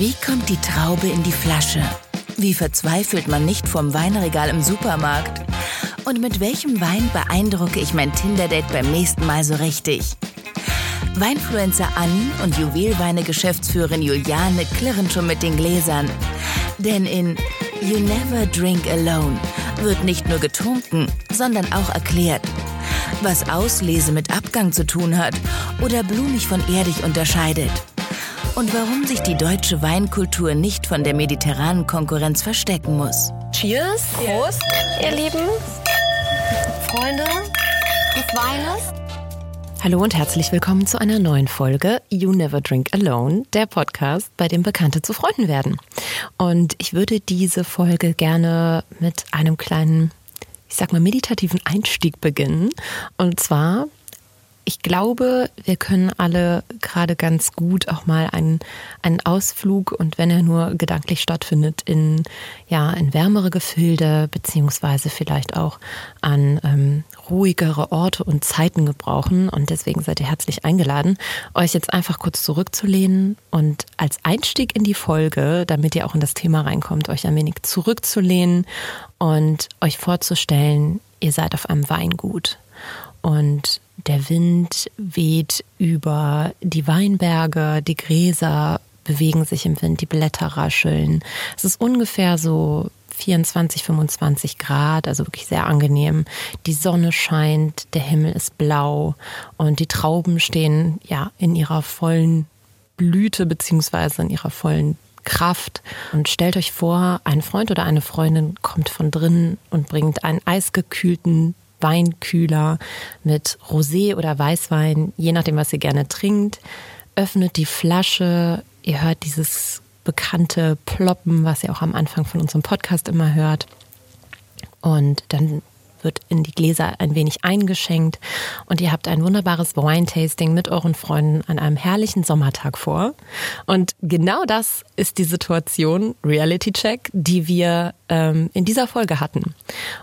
Wie kommt die Traube in die Flasche? Wie verzweifelt man nicht vom Weinregal im Supermarkt? Und mit welchem Wein beeindrucke ich mein Tinder-Date beim nächsten Mal so richtig? Weinfluencer Anni und Juwelweine-Geschäftsführerin Juliane klirren schon mit den Gläsern. Denn in You Never Drink Alone wird nicht nur getrunken, sondern auch erklärt, was Auslese mit Abgang zu tun hat oder blumig von erdig unterscheidet. Und warum sich die deutsche Weinkultur nicht von der mediterranen Konkurrenz verstecken muss. Cheers! Prost, ihr Lieben, Freunde des Weines. Hallo und herzlich willkommen zu einer neuen Folge You Never Drink Alone, der Podcast, bei dem Bekannte zu Freunden werden. Und ich würde diese Folge gerne mit einem kleinen, ich sag mal, meditativen Einstieg beginnen. Und zwar ich glaube, wir können alle gerade ganz gut auch mal einen, einen Ausflug und wenn er nur gedanklich stattfindet, in, ja, in wärmere Gefilde, beziehungsweise vielleicht auch an ähm, ruhigere Orte und Zeiten gebrauchen. Und deswegen seid ihr herzlich eingeladen, euch jetzt einfach kurz zurückzulehnen und als Einstieg in die Folge, damit ihr auch in das Thema reinkommt, euch ein wenig zurückzulehnen und euch vorzustellen, ihr seid auf einem Weingut. Und der Wind weht über die Weinberge, die Gräser bewegen sich im Wind, die Blätter rascheln. Es ist ungefähr so 24, 25 Grad, also wirklich sehr angenehm. Die Sonne scheint, der Himmel ist blau und die Trauben stehen ja in ihrer vollen Blüte beziehungsweise in ihrer vollen Kraft. Und stellt euch vor, ein Freund oder eine Freundin kommt von drinnen und bringt einen eisgekühlten Weinkühler mit Rosé oder Weißwein, je nachdem, was ihr gerne trinkt. Öffnet die Flasche, ihr hört dieses bekannte Ploppen, was ihr auch am Anfang von unserem Podcast immer hört. Und dann wird in die Gläser ein wenig eingeschenkt und ihr habt ein wunderbares Wine-Tasting mit euren Freunden an einem herrlichen Sommertag vor. Und genau das ist die Situation, Reality Check, die wir ähm, in dieser Folge hatten.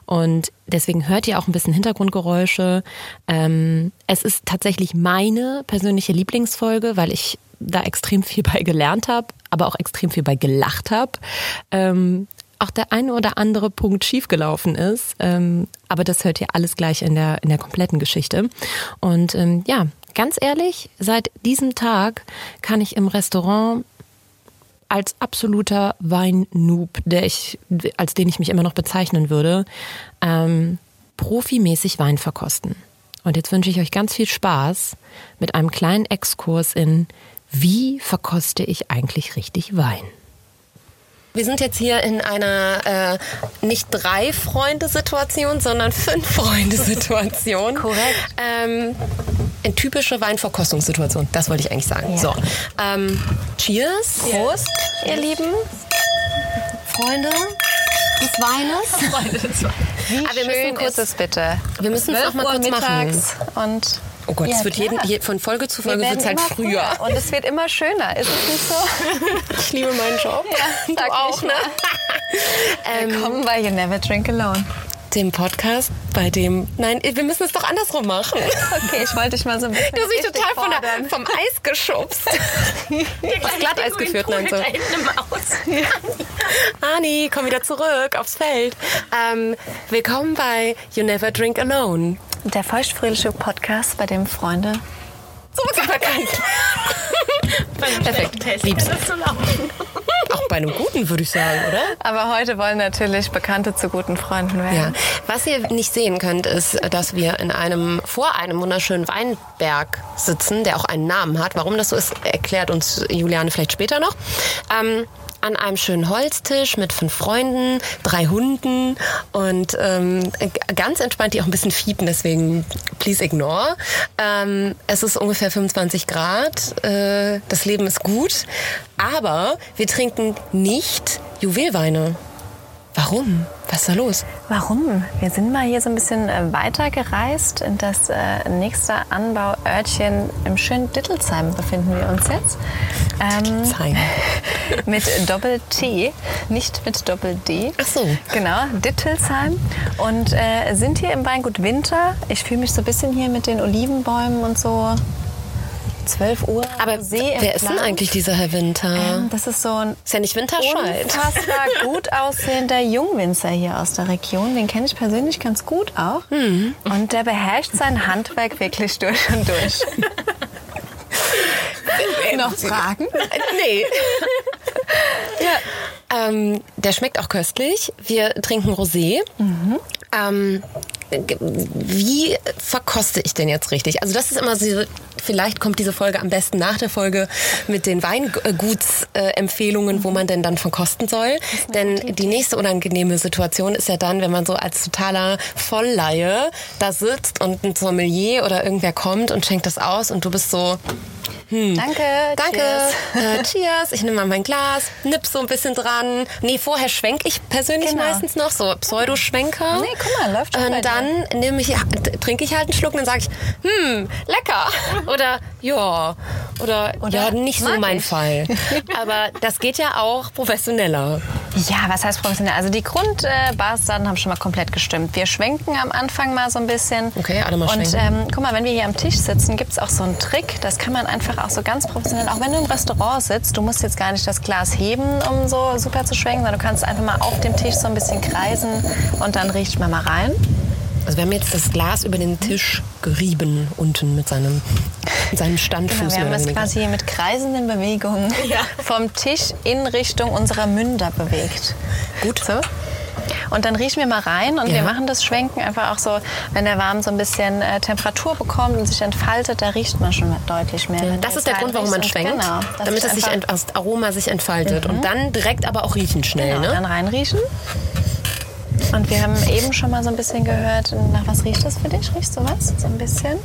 Und deswegen hört ihr auch ein bisschen Hintergrundgeräusche. Ähm, es ist tatsächlich meine persönliche Lieblingsfolge, weil ich da extrem viel bei gelernt habe, aber auch extrem viel bei gelacht habe. Ähm, auch der eine oder andere Punkt schiefgelaufen ist. Ähm, aber das hört ihr alles gleich in der, in der kompletten Geschichte. Und ähm, ja, ganz ehrlich, seit diesem Tag kann ich im Restaurant als absoluter Weinnoob, der ich, als den ich mich immer noch bezeichnen würde, ähm, profimäßig Wein verkosten. Und jetzt wünsche ich euch ganz viel Spaß mit einem kleinen Exkurs in, wie verkoste ich eigentlich richtig Wein? Wir sind jetzt hier in einer äh, nicht drei Freunde-Situation, sondern fünf Freunde-Situation. Korrekt. Ähm, in typische Weinverkostungssituation. Das wollte ich eigentlich sagen. Ja. So, ähm, Cheers. Prost, ihr Lieben. Freunde des Weines. Freunde des Weines. Wie Aber wir müssen kurz, es bitte? Wir müssen es noch mal kurz machen. Und Oh Gott, Ja, es wird jeden, klar. von Folge zu Folge wird es halt immer früher. Und es wird immer schöner. Ist es nicht so? Ich liebe meinen Job. Ja, du sag auch, ne? Ähm, Willkommen bei You Never Drink Alone. dem Podcast, bei dem. Nein, wir müssen es doch andersrum machen. Okay, ich wollte dich mal so ein bisschen Du hast mich total von der, vom Eis geschubst. Aufs Glatteis geführt, nein, so. Ani, komm wieder zurück aufs Feld. Ähm, willkommen bei You Never Drink Alone. Der feuchtfröhliche Podcast, bei dem Freunde So bekannt. Perfekt. Lieb's. Auch bei einem guten, würde ich sagen, oder? Aber heute wollen natürlich Bekannte zu guten Freunden werden. Ja. Was ihr nicht sehen könnt, ist, dass wir in einem, vor einem wunderschönen Weinberg sitzen, der auch einen Namen hat. Warum das so ist, erklärt uns Juliane vielleicht später noch. Ähm, an einem schönen Holztisch mit fünf Freunden, drei Hunden und ähm, ganz entspannt, die auch ein bisschen fiepen, deswegen please ignore. Ähm, es ist ungefähr 25 Grad, äh, das Leben ist gut, aber wir trinken nicht Juwelweine. Warum? Was ist da los? Warum? Wir sind mal hier so ein bisschen äh, weiter gereist. In das äh, nächste Anbauörtchen im schönen Dittelsheim befinden wir uns jetzt. Ähm, Zeig. mit Doppel-T, nicht mit Doppel-D. Ach so. Genau, Dittelsheim. Und äh, sind hier im Weingut Winter. Ich fühle mich so ein bisschen hier mit den Olivenbäumen und so 12 Uhr. Aber See wer ist denn eigentlich dieser Herr Winter? Ähm, Das ist so ein ist ja nicht Winterscheid. unfassbar gut aussehender Jungwinzer hier aus der Region. Den kenne ich persönlich ganz gut auch. Mhm. Und der beherrscht sein Handwerk wirklich durch und durch. Noch Fragen? Nee. ja. Ähm, der schmeckt auch köstlich. Wir trinken Rosé. Ähm, g- wie verkoste ich den jetzt richtig? Also das ist immer so, vielleicht kommt diese Folge am besten nach der Folge mit den Weingutsempfehlungen, wo man denn dann verkosten soll. Denn die nächste unangenehme Situation ist ja dann, wenn man so als totaler Vollleihe da sitzt und ein Sommelier oder irgendwer kommt und schenkt das aus und du bist so, Danke. Danke. Cheers. Äh, cheers. Ich nehme mal mein Glas, nipp so ein bisschen dran. Nee, vorher schwenk ich persönlich Genau. meistens noch, so Pseudoschwenker. Nee, guck mal, läuft schon Und dann nehme ich, trinke ich halt einen Schluck und dann sage ich, hm, lecker. Oder ja. Oder, Oder ja, nicht so mein ich. Fall. Aber das geht ja auch professioneller. Ja, was heißt professionell? Also die Grundbasisdaten haben schon mal komplett gestimmt. Wir schwenken am Anfang mal so ein bisschen. Okay, alle mal Und schwenken. ähm, guck mal, wenn wir hier am Tisch sitzen, gibt es auch so einen Trick. Das kann man einfach auch so ganz professionell, auch wenn du im Restaurant sitzt, du musst jetzt gar nicht das Glas heben, um so super zu schwenken, sondern du kannst einfach mal auf dem Tisch so ein bisschen kreisen und dann riecht man mal rein. Also wir haben jetzt das Glas über den Tisch gerieben unten mit seinem, mit seinem Genau, Standfuß. wir mehr haben es quasi mit kreisenden Bewegungen vom Tisch in Richtung unserer Münder bewegt. Gut. So. Und dann riechen wir mal rein und Ja. wir machen das Schwenken einfach auch so, wenn der Warm so ein bisschen äh, Temperatur bekommt und sich entfaltet, da riecht man schon deutlich mehr. Das ist der Grund, warum man schwenkt, Genau. damit es sich das Aroma sich entfaltet und dann direkt aber auch riechen schnell, genau, ne? dann reinriechen. Und wir haben eben schon mal so ein bisschen gehört, nach was riecht das für dich? Riechst du was? So ein bisschen?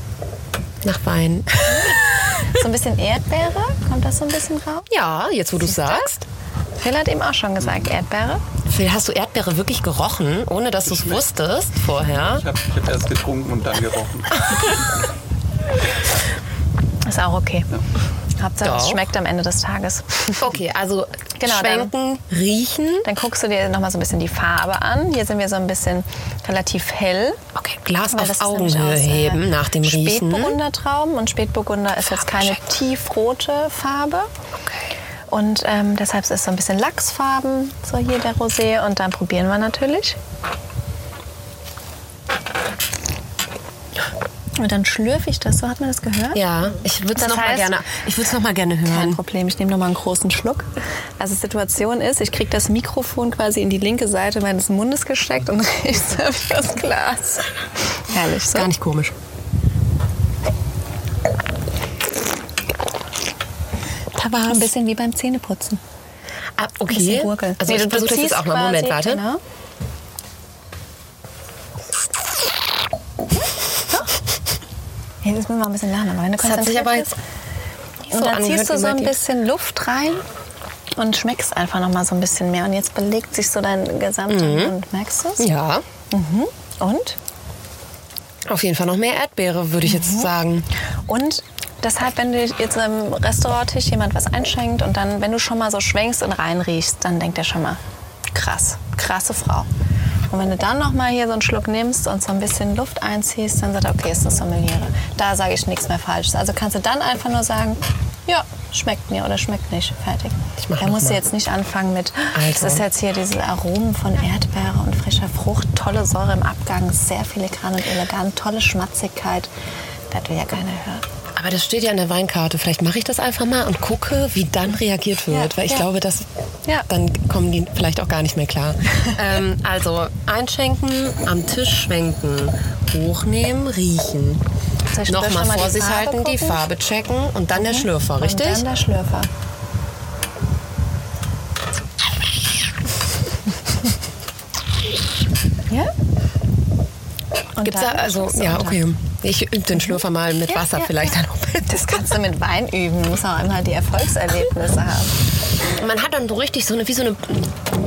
Nach Wein. So ein bisschen Erdbeere? Kommt das so ein bisschen raus? Ja, jetzt wo du sagst. Phil hat eben auch schon gesagt, Erdbeere. Phil, hast du Erdbeere wirklich gerochen, ohne dass du es wusstest vorher? Ich habe ich hab erst getrunken und dann gerochen. Ist auch okay. Hauptsache, es Doch. schmeckt am Ende des Tages. Okay, also Genau, schwenken, riechen. Dann guckst du dir noch mal so ein bisschen die Farbe an. Hier sind wir so ein bisschen relativ hell. Okay, Glas auf Augenhöhe äh, heben nach dem Riechen. Spätburgundertrauben und Spätburgunder ist jetzt keine tiefrote Farbe. Okay. Und ähm, deshalb ist es so ein bisschen Lachsfarben, so hier der Rosé. Und dann probieren wir natürlich. Und dann schlürfe ich das, so hat man das gehört? Ja, ich würde es Das noch mal gerne. Ich würde es noch mal gerne Kein hören. Problem, ich nehme noch mal einen großen Schluck. Also Situation ist, ich kriege das Mikrofon quasi in die linke Seite meines Mundes gesteckt und rechts habe ich das Glas. Herrlich, so. Gar nicht komisch. Da Ein bisschen wie beim Zähneputzen. Ah, Ein okay. bisschen gurgeln. Also Nee, ich versuche das jetzt ziehst auch mal. Moment, warte. Genau. Ja, das müssen wir ein bisschen lernen. Aber wenn du Das hat sich aber jetzt Und dann ziehst du so ein bisschen Luft rein und schmeckst einfach noch mal so ein bisschen mehr. Und jetzt belegt sich so dein gesamter Mund. Merkst du es? Mhm. Ja, Und? auf jeden Fall noch mehr Erdbeere, würde ich Mhm. jetzt sagen. Und deshalb, wenn du jetzt am Restauranttisch jemand was einschenkt und dann, wenn du schon mal so schwenkst und reinriechst, dann denkt er schon mal, krass, krasse Frau. Und wenn du dann noch mal hier so einen Schluck nimmst und so ein bisschen Luft einziehst, dann sagt er, okay, ist das Sommeliere. Da sage ich nichts mehr Falsches. Also kannst du dann einfach nur sagen, ja, schmeckt mir oder schmeckt nicht. Fertig. Da musst du jetzt nicht anfangen mit, Also. das ist jetzt hier diese Aromen von Erdbeere und frischer Frucht, tolle Säure im Abgang, sehr filigran und elegant, tolle Schmatzigkeit. Das will ja keiner hören. Aber das steht ja in der Weinkarte. Vielleicht mache ich das einfach mal und gucke, wie dann reagiert wird. Ja, weil ich ja. glaube, dass Ja. dann kommen die vielleicht auch gar nicht mehr klar. ähm, also einschenken, am Tisch schwenken, hochnehmen, riechen. Nochmal vor die sich Farbe halten, die gucken? Farbe checken und dann der Schlürfer, richtig? Und dann der Schlürfer. ja? Und Gibt's da, dann also, ja, okay. Ich übe den Schlürfer mal mit Ja, Wasser ja, vielleicht ja. dann. Das kannst du mit Wein üben. Du musst auch einmal die Erfolgserlebnisse haben. Man hat dann so richtig so eine, wie so eine,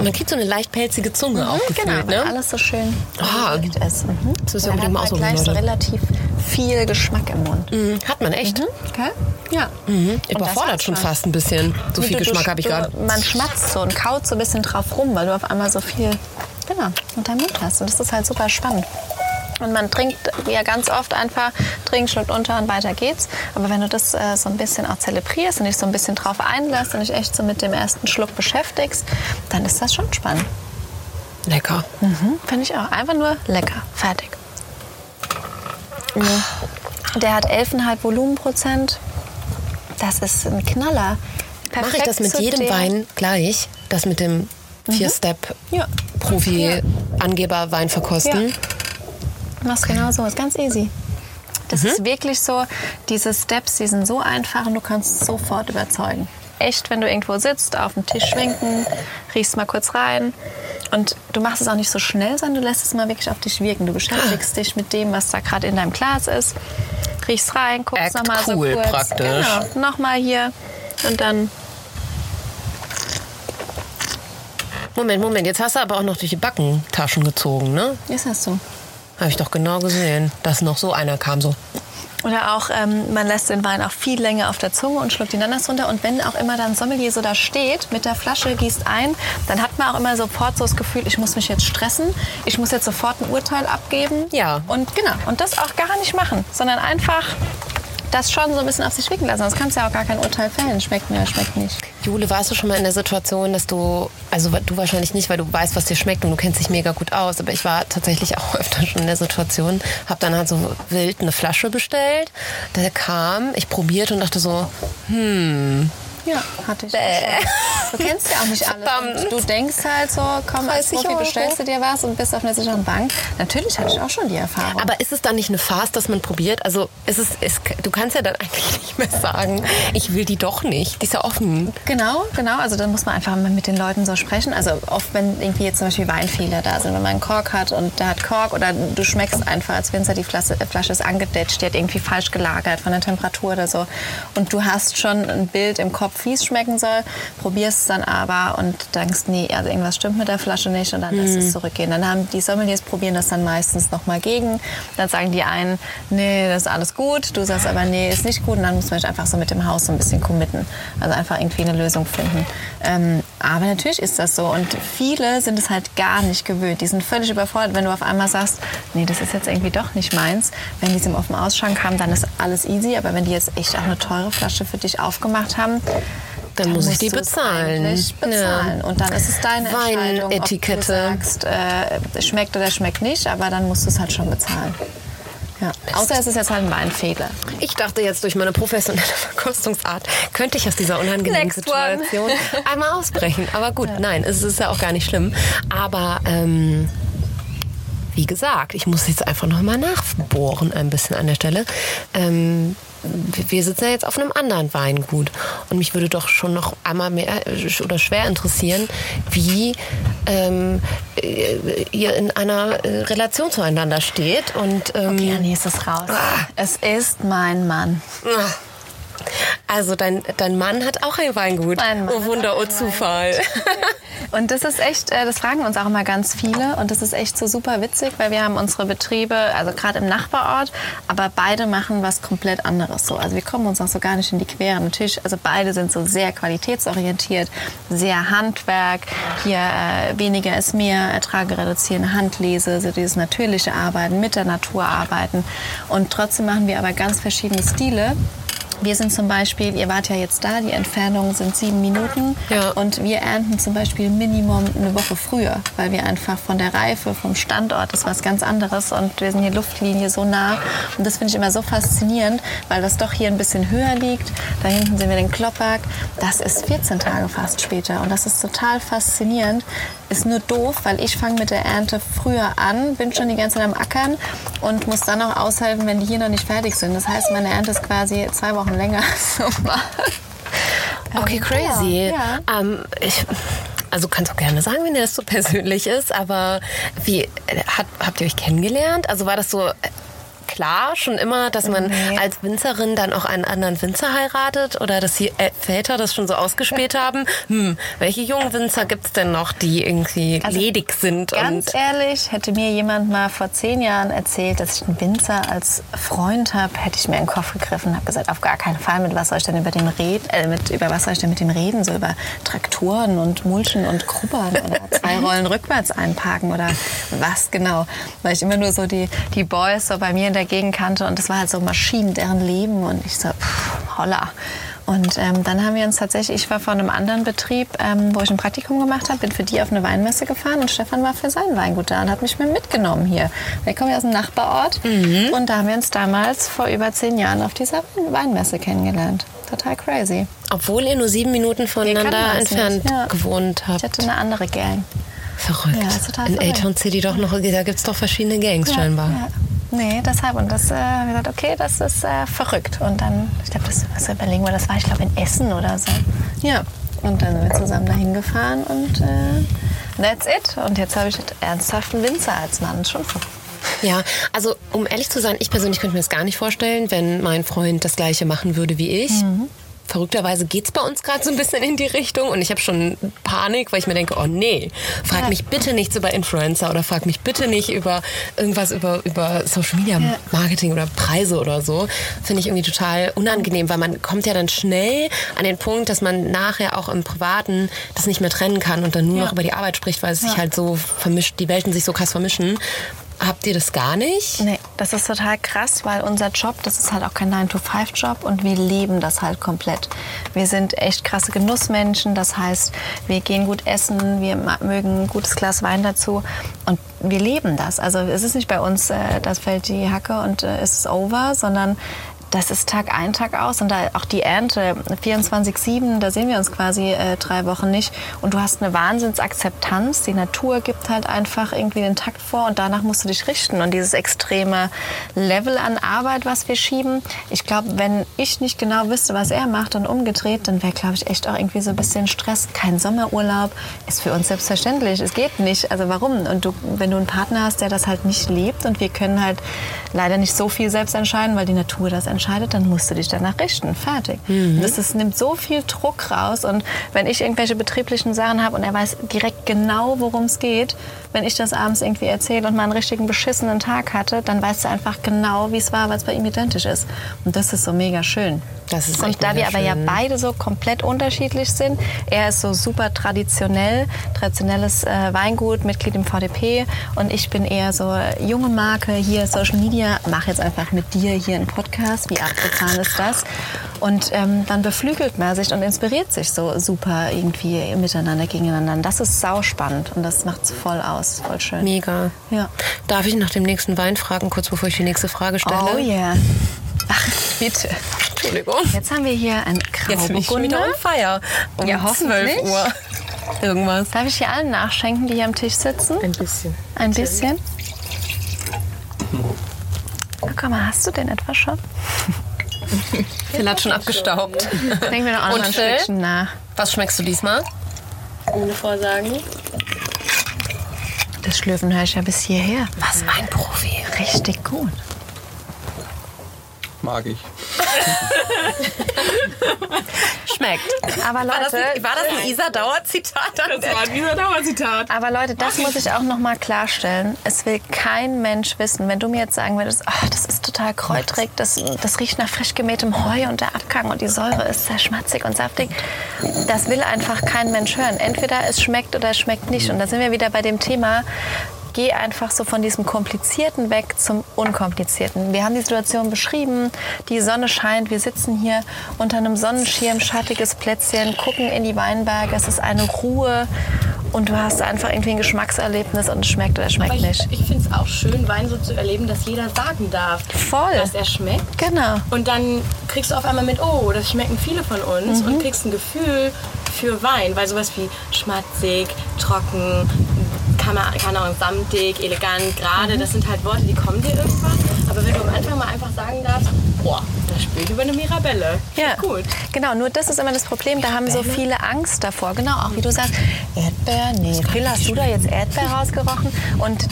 man kriegt so eine leicht pelzige Zunge auch gefühlt, genau, ne? alles so schön Ah, ist. Mhm. das Und dann unbedingt mal ausprobieren, gleich so relativ viel Geschmack im Mund. Mhm, Hat man echt. Okay? Ja. Mhm. Überfordert schon fast ein bisschen. So viel Du- Geschmack habe ich gerade. Man schmatzt so und kaut so ein bisschen drauf rum, weil du auf einmal so viel genau, unter Mund hast. Und das ist halt super spannend. Und man trinkt ja ganz oft einfach, trinkt, schluckt unter und weiter geht's. Aber wenn du das äh, so ein bisschen auch zelebrierst und dich so ein bisschen drauf einlässt und dich echt so mit dem ersten Schluck beschäftigst, dann ist das schon spannend. Lecker. Mhm, Finde ich auch. Einfach nur lecker. Fertig. Ja. Der hat 11,5 Volumenprozent. Das ist ein Knaller. Mache ich Perfekt das mit jedem Wein gleich? Das mit dem Vier-Step Ja. Machst genau so, ist ganz easy. Das Mhm. ist wirklich so, diese Steps, die sind so einfach und du kannst sofort überzeugen. Echt, wenn du irgendwo sitzt, auf dem Tisch schwenken, riechst mal kurz rein und du machst es auch nicht so schnell, sondern du lässt es mal wirklich auf dich wirken. Du beschäftigst dich mit dem, was da gerade in deinem Glas ist, riechst rein, guckst nochmal so cool kurz. praktisch. Genau, nochmal hier und dann Moment, Moment, jetzt hast du aber auch noch durch die Backentaschen gezogen, ne? ist das so. Habe ich doch genau gesehen, dass noch so einer kam so. Oder auch, ähm, man lässt den Wein auch viel länger auf der Zunge und schluckt ihn dann erst runter. Und wenn auch immer dann Sommelier so da steht, mit der Flasche gießt ein, dann hat man auch immer sofort so das Gefühl, ich muss mich jetzt stressen, ich muss jetzt sofort ein Urteil abgeben. Ja. Und genau, und das auch gar nicht machen, sondern einfach das schon so ein bisschen auf sich wirken lassen. Sonst kannst du ja auch gar kein Urteil fällen. Schmeckt mir, schmeckt nicht. Jule, warst du schon mal in der Situation, dass du, also du wahrscheinlich nicht, weil du weißt, was dir schmeckt und du kennst dich mega gut aus, aber ich war tatsächlich auch öfter schon in der Situation, habe dann halt so wild eine Flasche bestellt, der kam, ich probierte und dachte so, Ja, hatte ich. schon. Du kennst ja auch nicht alles. Du denkst halt so, komm, als 30 Profi Euro. bestellst du dir was und bist auf einer sicheren Bank. Natürlich hatte ich auch schon die Erfahrung. aber ist es dann nicht eine Farce, dass man probiert? Also ist es, ist, du kannst ja dann eigentlich nicht mehr sagen, ich will die doch nicht, die ist ja offen. Genau, genau. Also dann muss man einfach mal mit den Leuten so sprechen. Also oft, wenn irgendwie jetzt zum Beispiel Weinfehler da sind, wenn man einen Kork hat und der hat Kork oder du schmeckst einfach, als Winzer die Flasche, äh, Flasche ist angedetscht, die hat irgendwie falsch gelagert von der Temperatur oder so. Und du hast schon ein Bild im Kopf, wie es schmecken soll, probierst es dann aber und denkst, nee, also irgendwas stimmt mit der Flasche nicht und dann lässt es zurückgehen. Dann haben die Sommeliers probieren das dann meistens nochmal gegen. Dann sagen die einen, nee, das ist alles gut. Du sagst aber, nee, ist nicht gut. Und dann muss man sich einfach so mit dem Haus so ein bisschen committen. Also einfach irgendwie eine Lösung finden. Ähm, aber natürlich ist das so. Und viele sind es halt gar nicht gewöhnt. Die sind völlig überfordert, wenn du auf einmal sagst, nee, das ist jetzt irgendwie doch nicht meins. Wenn die es im offenen Ausschank haben, dann ist alles easy. Aber wenn die jetzt echt auch eine teure Flasche für dich aufgemacht haben, Dann muss ich die bezahlen. bezahlen. Und dann ist es deine Entscheidung, ob du sagst, äh, schmeckt oder schmeckt nicht, aber dann musst du es halt schon bezahlen. Ja. Außer es ist jetzt halt ein Weinfehler. Ich dachte jetzt durch meine professionelle Verkostungsart könnte ich aus dieser unangenehmen Next one. Situation einmal ausbrechen. Aber gut, nein, es ist ja auch gar nicht schlimm. Aber ähm, wie gesagt, ich muss jetzt einfach noch mal nachbohren ein bisschen an der Stelle. Ähm, wir sitzen ja jetzt auf einem anderen Weingut und mich würde doch schon noch einmal mehr äh, oder schwer interessieren, wie ähm, äh, ihr in einer äh, Relation zueinander steht und ähm, Okay, Anni, ist es raus. Es ist mein Mann. Also dein, dein Mann hat auch ein Weingut. Mein Mann oh Wunder, oh Zufall. Und das ist echt, äh, das fragen uns auch immer ganz viele und das ist echt so super witzig, weil wir haben unsere Betriebe, also gerade im Nachbarort, aber beide machen was komplett anderes so. Also wir kommen uns auch so gar nicht in die Quere. Natürlich, also beide sind so sehr qualitätsorientiert, sehr Handwerk, hier äh, weniger ist mehr, Ertrage reduzieren, Handlese, so dieses natürliche Arbeiten, mit der Natur arbeiten. Und trotzdem machen wir aber ganz verschiedene Stile. Wir sind zum Beispiel, ihr wart ja jetzt da, die Entfernung sind sieben Minuten Ja. und wir ernten zum Beispiel Minimum eine Woche früher, weil wir einfach von der Reife, vom Standort, das ist was ganz anderes und wir sind hier Luftlinie so nah und das finde ich immer so faszinierend, weil das doch hier ein bisschen höher liegt. Da hinten sehen wir den Klopperg, das ist 14 Tage fast später und das ist total faszinierend. Ist nur doof, weil ich fange mit der Ernte früher an, bin schon die ganze Zeit am Ackern und muss dann noch aushelfen, wenn die hier noch nicht fertig sind. Das heißt, meine Ernte ist quasi zwei Wochen länger als normal. Okay, crazy. Ja. Ähm, ich, also kannst du gerne sagen, wenn dir das so persönlich ist, aber wie äh, hat, habt ihr euch kennengelernt? Also war das so, klar schon immer, dass man Nee. als Winzerin dann auch einen anderen Winzer heiratet oder dass die äh, Väter das schon so ausgespäht haben? Hm, welche jungen Winzer gibt's denn noch, die irgendwie Also, ledig sind? Ganz ehrlich, hätte mir jemand mal vor zehn Jahren erzählt, dass ich einen Winzer als Freund habe, hätte ich mir in den Kopf gegriffen und habe gesagt, auf gar keinen Fall, mit was soll ich denn über dem reden, äh, mit, über was soll ich denn mit dem reden, so über Traktoren und Mulchen und Grubbern oder zwei Rollen rückwärts einparken oder was genau, weil ich immer nur so die, die Boys so bei mir in der Gegend kannte und das war halt so Maschinen, deren Leben und ich so, pff, holla. Und ähm, dann haben wir uns tatsächlich, ich war von einem anderen Betrieb, ähm, wo ich ein Praktikum gemacht habe, bin für die auf eine Weinmesse gefahren und Stefan war für sein Weingut da und hat mich mit mitgenommen hier. Wir kommen ja aus dem Nachbarort und da haben wir uns damals vor über zehn Jahren auf dieser Weinmesse kennengelernt. Total crazy. obwohl ihr nur sieben Minuten voneinander entfernt ja. gewohnt Ich habt. hatte eine andere Gang. Verrückt. Ja, In verrückt. A-Town City doch noch, da gibt's doch verschiedene Gangs scheinbar. Ja. Nee, deshalb. Und das äh, haben wir gesagt, okay, das ist äh, verrückt. Und dann, ich glaube, das was überlegen wir, das war, ich glaube, in Essen oder so. Ja. Und dann sind wir zusammen dahin gefahren und äh, that's it. Und jetzt habe ich ernsthaft einen Winzer als Mann. Schon verrückt. Ja, also um ehrlich zu sein, ich persönlich könnte mir das gar nicht vorstellen, wenn mein Freund das gleiche machen würde wie ich. Verrückterweise geht's bei uns gerade so ein bisschen in die Richtung und ich habe schon Panik, weil ich mir denke, oh nee, frag Ja. mich bitte nichts über Influencer oder frag mich bitte nicht über irgendwas über, über Social Media Ja. Marketing oder Preise oder so. Finde ich irgendwie total unangenehm, weil man kommt ja dann schnell an den Punkt, dass man nachher auch im Privaten das nicht mehr trennen kann und dann nur Ja. noch über die Arbeit spricht, weil es sich halt so vermischt, die Welten sich so krass vermischen. Habt ihr das gar nicht? Nee, das ist total krass, weil unser Job, das ist halt auch kein 9-to-5-Job und wir leben das halt komplett. Wir sind echt krasse Genussmenschen, das heißt, wir gehen gut essen, wir mögen ein gutes Glas Wein dazu und wir leben das. Also es ist nicht bei uns, äh, das fällt die Hacke und äh, es ist over, sondern das ist Tag ein, Tag aus und da auch die Ernte 24-7, da sehen wir uns quasi äh, drei Wochen nicht und du hast eine Wahnsinnsakzeptanz. Die Natur gibt halt einfach irgendwie den Takt vor und danach musst du dich richten und dieses extreme Level an Arbeit, was wir schieben. Ich glaube, wenn ich nicht genau wüsste, was er macht und umgedreht, dann wäre, glaube ich, echt auch irgendwie so ein bisschen Stress. Kein Sommerurlaub ist für uns selbstverständlich. Es geht nicht. Also warum? Und du, wenn du einen Partner hast, der das halt nicht lebt und wir können halt leider nicht so viel selbst entscheiden, weil die Natur das entscheidet, dann musst du dich danach richten. Fertig. Das ist, nimmt so viel Druck raus. Und wenn ich irgendwelche betrieblichen Sachen habe und er weiß direkt genau, worum es geht, wenn ich das abends irgendwie erzähle und mal einen richtigen beschissenen Tag hatte, dann weißt du einfach genau, wie es war, weil es bei ihm identisch ist. Und das ist so mega schön. Das ist und da wir aber ja beide so komplett unterschiedlich sind, er ist so super traditionell, traditionelles äh, Weingut, Mitglied im VDP und ich bin eher so junge Marke, hier Social Media, mach jetzt einfach mit dir hier einen Podcast, wie abgefahren ist das? Und ähm, dann beflügelt man sich und inspiriert sich so super irgendwie miteinander, gegeneinander. Das ist sauspannend und das macht's voll aus, voll schön. Mega. Ja. Darf ich nach dem nächsten Wein fragen, kurz bevor ich die nächste Frage stelle? Oh yeah. Ach, bitte. Entschuldigung. Jetzt haben wir hier ein Jetzt bin ich schon wieder Grauburgunder. on fire. Um Ja, hoffentlich. 12 Uhr. Irgendwas. Darf ich hier allen nachschenken, die hier am Tisch sitzen? Ein bisschen. Ein bisschen? Guck mal, hast du den etwa schon? Phil hat schon abgestaubt. Denken wir noch mal ein? Stückchen nach. Was schmeckst du diesmal? Ohne Vorsagen. Das Schlürfen höre ich ja bis hierher. Was ein Profi. Richtig gut. Mag ich. Schmeckt. Aber War das, Leute, ein- war das ein Isa-Dauer-Zitat? Das war dieser Dauerzitat. aber Leute, das muss ich auch noch mal klarstellen. Es will kein Mensch wissen, wenn du mir jetzt sagen würdest, oh, das ist total kräutrig, das, das riecht nach frisch gemähtem Heu und der Abgang und die Säure ist sehr schmatzig und saftig. Das will einfach kein Mensch hören. Entweder es schmeckt oder es schmeckt nicht. Und da sind wir wieder bei dem Thema, geh einfach so von diesem Komplizierten weg zum Unkomplizierten. Wir haben die Situation beschrieben, die Sonne scheint, wir sitzen hier unter einem Sonnenschirm, schattiges Plätzchen, gucken in die Weinberge, es ist eine Ruhe und du hast einfach irgendwie ein Geschmackserlebnis und es schmeckt oder schmeckt Aber ich, nicht. ich finde es auch schön, Wein so zu erleben, dass jeder sagen darf, Voll. dass er schmeckt. Genau. Und dann kriegst du auf einmal mit, oh, das schmecken viele von uns und kriegst ein Gefühl für Wein, weil sowas wie schmatzig, trocken, keine Ahnung, samtig, elegant, gerade, das sind halt Worte, die kommen dir irgendwann. Aber wenn du am Anfang mal einfach sagen darfst, boah, das spüre ich über eine Mirabelle. Ja, Gut. Genau, nur das ist immer das Problem. Da haben so viele Angst davor. Genau, auch wie du sagst, Erdbeer, nee. Phil, hast du da jetzt Erdbeer rausgerochen? Und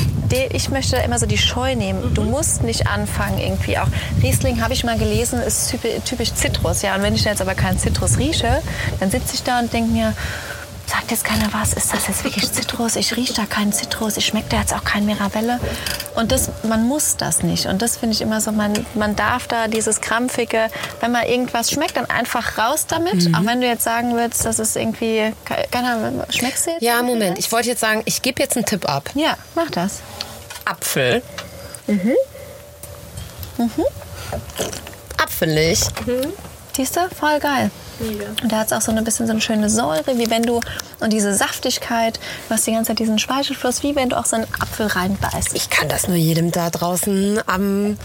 ich möchte immer so die Scheu nehmen. Du musst nicht anfangen irgendwie auch. Riesling, habe ich mal gelesen, ist typi- typisch Zitrus. Ja, und wenn ich jetzt aber keinen Zitrus rieche, dann sitze ich da und denke mir, sagt jetzt keiner was, ist das jetzt wirklich Zitrus? Ich rieche da keinen Zitrus, ich schmecke da jetzt auch kein Mirabelle. Und das, man muss das nicht. Und das finde ich immer so, man, man darf da dieses krampfige, wenn man irgendwas schmeckt, dann einfach raus damit. Auch wenn du jetzt sagen würdest, das ist irgendwie, keine schmeckst du jetzt? Ja, Moment. was? Ich wollte jetzt sagen, ich gebe jetzt einen Tipp ab. Ja, mach das. Apfel. Apfelig. Siehst du? Voll geil. Und da hat es auch so ein bisschen so eine schöne Säure, wie wenn du, und diese Saftigkeit, du hast die ganze Zeit diesen Speichelfluss, wie wenn du auch so einen Apfel reinbeißt. Ich kann das nur jedem da draußen am,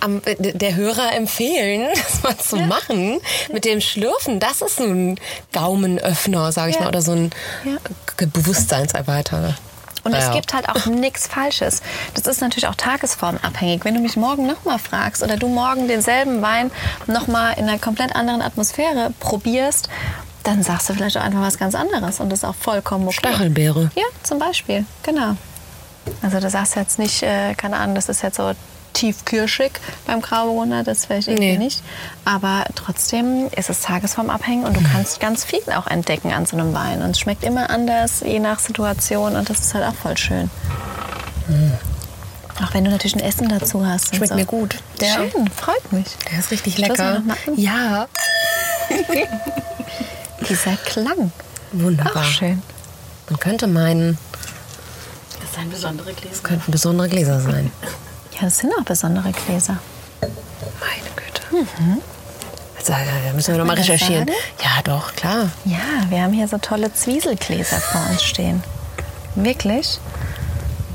am der Hörer empfehlen, das mal zu machen. Mit dem Schlürfen, das ist so ein Gaumenöffner, sage ich Ja. mal, oder so ein Ja. Bewusstseinserweiterer. Und es Ja. gibt halt auch nichts Falsches. Das ist natürlich auch tagesformabhängig. Wenn du mich morgen nochmal fragst oder du morgen denselben Wein nochmal in einer komplett anderen Atmosphäre probierst, dann sagst du vielleicht auch einfach was ganz anderes und das ist auch vollkommen okay. Stachelbeere. Ja, zum Beispiel, genau. Also du sagst jetzt nicht, äh, keine Ahnung, das ist jetzt so tiefkirschig beim Grauburgunder, das vielleicht irgendwie Nee. nicht. Aber trotzdem ist es tagesformabhängig und du kannst ganz viel auch entdecken an so einem Wein. Und es schmeckt immer anders, je nach Situation und das ist halt auch voll schön. Auch wenn du natürlich ein Essen dazu hast. Schmeckt so. mir gut. Der- Schön, freut mich. Der ist richtig lecker. noch mal an? Ja, Dieser Klang. wunderbar. Auch schön. Man könnte meinen, Das ist ein besondere Gläser. könnten besondere Gläser sein. Ja, das sind auch besondere Gläser. Meine Güte. Also, ja, da müssen wir noch mal man das recherchieren. Ja, doch, klar. Ja, wir haben hier so tolle Zwieselgläser vor uns stehen. Wirklich.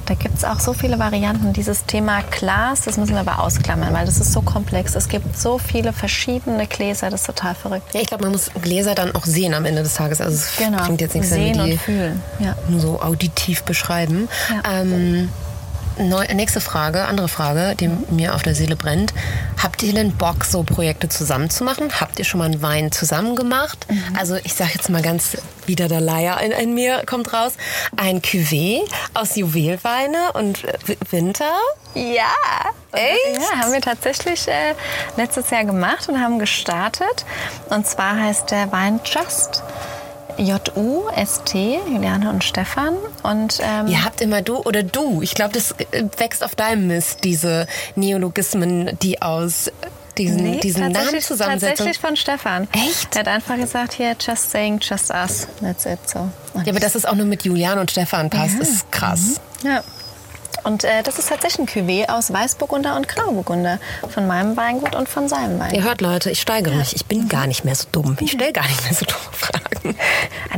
Da gibt es auch so viele Varianten. Dieses Thema Glas, das müssen wir aber ausklammern, weil das ist so komplex. Es gibt so viele verschiedene Gläser, das ist total verrückt. Ja, ich glaube, man muss Gläser dann auch sehen am Ende des Tages. Also es Genau. bringt jetzt nichts, wenn Sehen wir die und fühlen. Ja. nur so auditiv beschreiben. Ja. Ähm, neu, nächste Frage, andere Frage, die mir auf der Seele brennt. Habt ihr denn Bock, so Projekte zusammen zu machen? Habt ihr schon mal einen Wein zusammen gemacht? Mhm. Also ich sage jetzt mal ganz, wieder der Leier in, in mir kommt raus. Ein Cuvée aus Juwelweine und äh, Winter. Ja, Echt? Ja, haben wir tatsächlich äh, letztes Jahr gemacht und haben gestartet. Und zwar heißt der Wein Just. J-U-S-T, Juliane und Stefan. Und ähm, Ihr habt immer du oder du. Ich glaube, das äh, wächst auf deinem Mist, diese Neologismen, die aus diesen, Nee, diesen Namen zusammensetzen. Tatsächlich von Stefan. Echt? Der hat einfach gesagt, hier, just saying, just us. That's it. So. Und Ja, aber dass es auch nur mit Julian und Stefan passt, Ja. ist krass. Ja. Und äh, das ist tatsächlich ein Cuvée aus Weißburgunder und Grauburgunder. Von meinem Weingut und von seinem Ihr Weingut. hört, Leute, ich steigere mich. Ich bin gar nicht mehr so dumm. Ich stelle gar nicht mehr so dumme Fragen.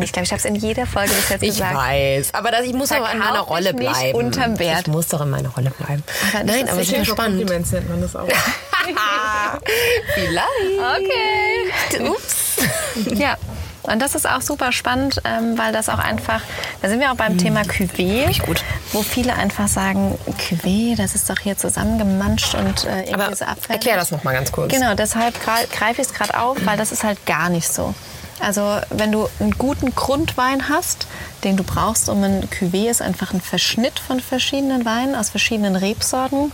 Ich glaube, ich habe es in jeder Folge bis jetzt Ich gesagt. weiß. Aber das, ich muss aber in Verkauf meiner Rolle bleiben. unterm Wert. Ich muss doch in meiner Rolle bleiben. Aber Nein, ist aber super so spannend. Nennt man das auch. Vielleicht. Okay. Ups. Ja. Und das ist auch super spannend, ähm, weil das auch einfach, da sind wir auch beim Thema Cuvée, Hm. gut. wo viele einfach sagen, Cuvée, das ist doch hier zusammengemanscht und äh, irgendwie Aber so abfällig. erklär das noch mal ganz kurz. Genau, deshalb greife ich es gerade auf, weil das ist halt gar nicht so. Also wenn du einen guten Grundwein hast, den du brauchst, um ein Cuvée ist einfach ein Verschnitt von verschiedenen Weinen aus verschiedenen Rebsorten,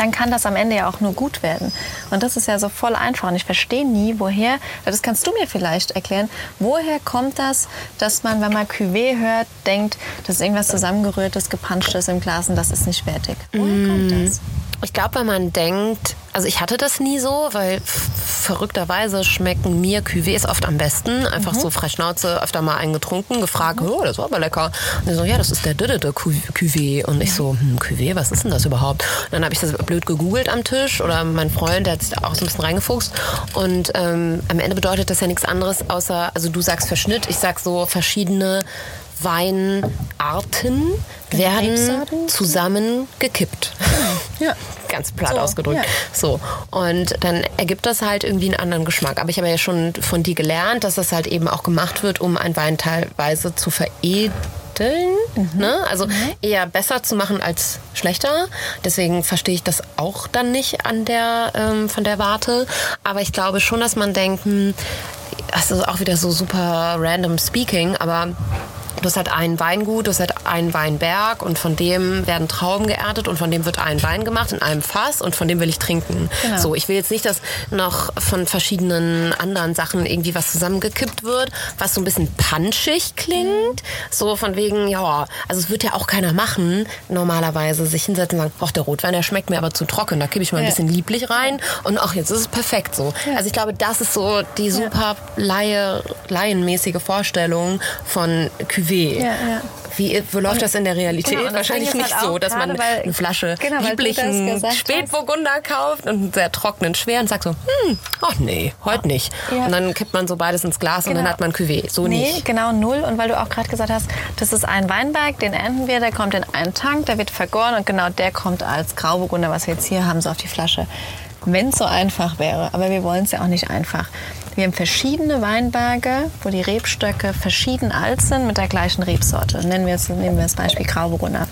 dann kann das am Ende ja auch nur gut werden. Und das ist ja so voll einfach. Und ich verstehe nie, woher, das kannst du mir vielleicht erklären, woher kommt das, dass man, wenn man Cuvée hört, denkt, das ist irgendwas zusammengerührtes, gepanschtes im Glas und das ist nicht wertig. Woher kommt das? Ich glaube, weil man denkt, also ich hatte das nie so, weil verrückterweise schmecken mir Cuvées oft am besten. Einfach so frei Schnauze, öfter mal eingetrunken, gefragt, oh, das war aber lecker. Und die so, ja, das ist der Didede Cuvée. Und ich so, hm, Cuvée, was ist denn das überhaupt? Und dann habe ich das blöd gegoogelt am Tisch oder mein Freund, der hat sich da auch so ein bisschen reingefuchst. Und ähm, am Ende bedeutet das ja nichts anderes, außer, also du sagst Verschnitt, ich sag so verschiedene Weinarten werden zusammengekippt. Ja. Ganz platt So, ausgedrückt. ja. So. Und dann ergibt das halt irgendwie einen anderen Geschmack. Aber ich habe ja schon von dir gelernt, dass das halt eben auch gemacht wird, um einen Wein teilweise zu veredeln. Mitteln. Ne? Also eher besser zu machen als schlechter. Deswegen verstehe ich das auch dann nicht an der, ähm, von der Warte. Aber ich glaube schon, dass man denkt, hm, das ist auch wieder so super random speaking, aber Du hast halt ein Weingut, du hast halt einen Weinberg und von dem werden Trauben geerntet und von dem wird ein Wein gemacht in einem Fass und von dem will ich trinken. Genau. So, ich will jetzt nicht, dass noch von verschiedenen anderen Sachen irgendwie was zusammengekippt wird, was so ein bisschen punchig klingt. So von wegen, ja, also es wird ja auch keiner machen, normalerweise sich hinsetzen und sagen, ach, der Rotwein, der schmeckt mir aber zu trocken, da kippe ich mal ein Ja. bisschen lieblich rein und ach, jetzt ist es perfekt so. Also ich glaube, das ist so die super Laie, laienmäßige Vorstellung von Cuvée. Ja, ja. Wie, wo läuft das in der Realität? Genau, und Wahrscheinlich nicht halt so, dass man weil- eine Flasche Genau, lieblichen. Spätburgunder kauft und einen sehr trockenen schwer und sagt so, hm, ach nee, heute nicht. Ja. Und dann kippt man so beides ins Glas und Genau. dann hat man Cuvée. So nee, nicht. genau null. Und weil du auch gerade gesagt hast, das ist ein Weinberg, den ernten wir, der kommt in einen Tank, der wird vergoren und genau der kommt als Grauburgunder, was wir jetzt hier haben, so auf die Flasche. Wenn es so einfach wäre, aber wir wollen es ja auch nicht einfach. Wir haben verschiedene Weinberge, wo die Rebstöcke verschieden alt sind mit der gleichen Rebsorte. Nennen wir es, nehmen wir das Beispiel Grauburgunder.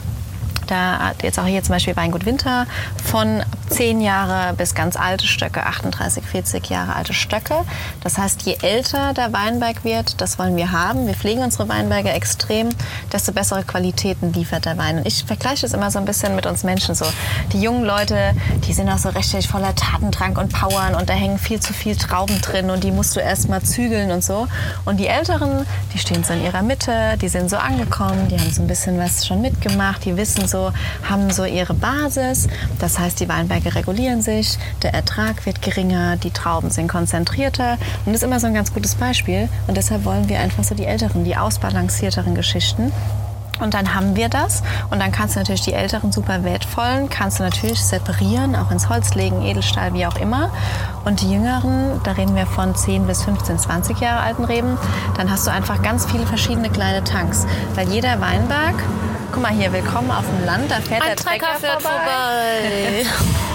Da jetzt auch hier zum Beispiel Weingut Winter von 10 Jahre bis ganz alte Stöcke, 38, 40 Jahre alte Stöcke. Das heißt, je älter der Weinberg wird, das wollen wir haben. Wir pflegen unsere Weinberge extrem, desto bessere Qualitäten liefert der Wein. Und ich vergleiche es immer so ein bisschen mit uns Menschen so. Die jungen Leute, die sind auch so richtig voller Tatendrang und Powern und da hängen viel zu viel Trauben drin und die musst du erst mal zügeln und so. Und die Älteren, die stehen so in ihrer Mitte, die sind so angekommen, die haben so ein bisschen was schon mitgemacht, die wissen so, haben so ihre Basis. Das heißt, die Weinberge regulieren sich, der Ertrag wird geringer, die Trauben sind konzentrierter und das ist immer so ein ganz gutes Beispiel. Und deshalb wollen wir einfach so die älteren, die ausbalancierteren Geschichten. Und dann haben wir das. Und dann kannst du natürlich die älteren, super wertvollen, kannst du natürlich separieren, auch ins Holz legen, Edelstahl, wie auch immer. Und die jüngeren, da reden wir von 10 bis 15, 20 Jahre alten Reben, dann hast du einfach ganz viele verschiedene kleine Tanks. Weil jeder Weinberg, guck mal hier, willkommen auf dem Land, da fährt der Trecker, vorbei.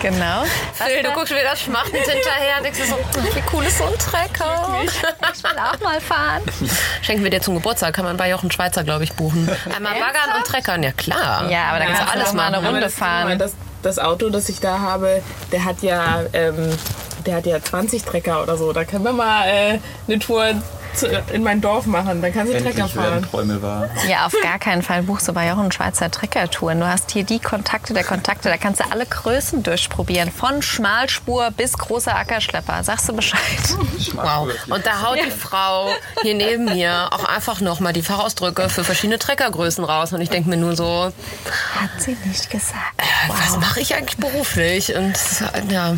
Genau. Phil, du guckst wieder schmachtend hinterher und denkst so, ach, wie cool ist so ein Trecker. Ich will auch mal fahren. Schenken wir dir zum Geburtstag, kann man bei Jochen Schweizer, glaube ich, buchen. Einmal baggern und treckern, ja klar. Ja, aber da kannst du alles mal eine. Runde das, fahren. Das, das Auto, das ich da habe, der hat ja, ähm, der hat ja 20 Trecker oder so. Da können wir mal äh, eine Tour zu, in mein Dorf machen. Dann kannst du Trecker Endlich werden fahren. Träume wahr. Ja, auf gar keinen Fall buchst du bei Jochen Schweizer Treckertouren. Du hast hier die Kontakte der Kontakte. Da kannst du alle Größen durchprobieren. Von Schmalspur bis großer Ackerschlepper. Sagst du Bescheid? Wow. Und da haut die Frau hier neben mir auch einfach nochmal die Fachausdrücke für verschiedene Treckergrößen raus. Und ich denke mir nur so, Hat sie nicht gesagt. was mache ich eigentlich beruflich? Und ja,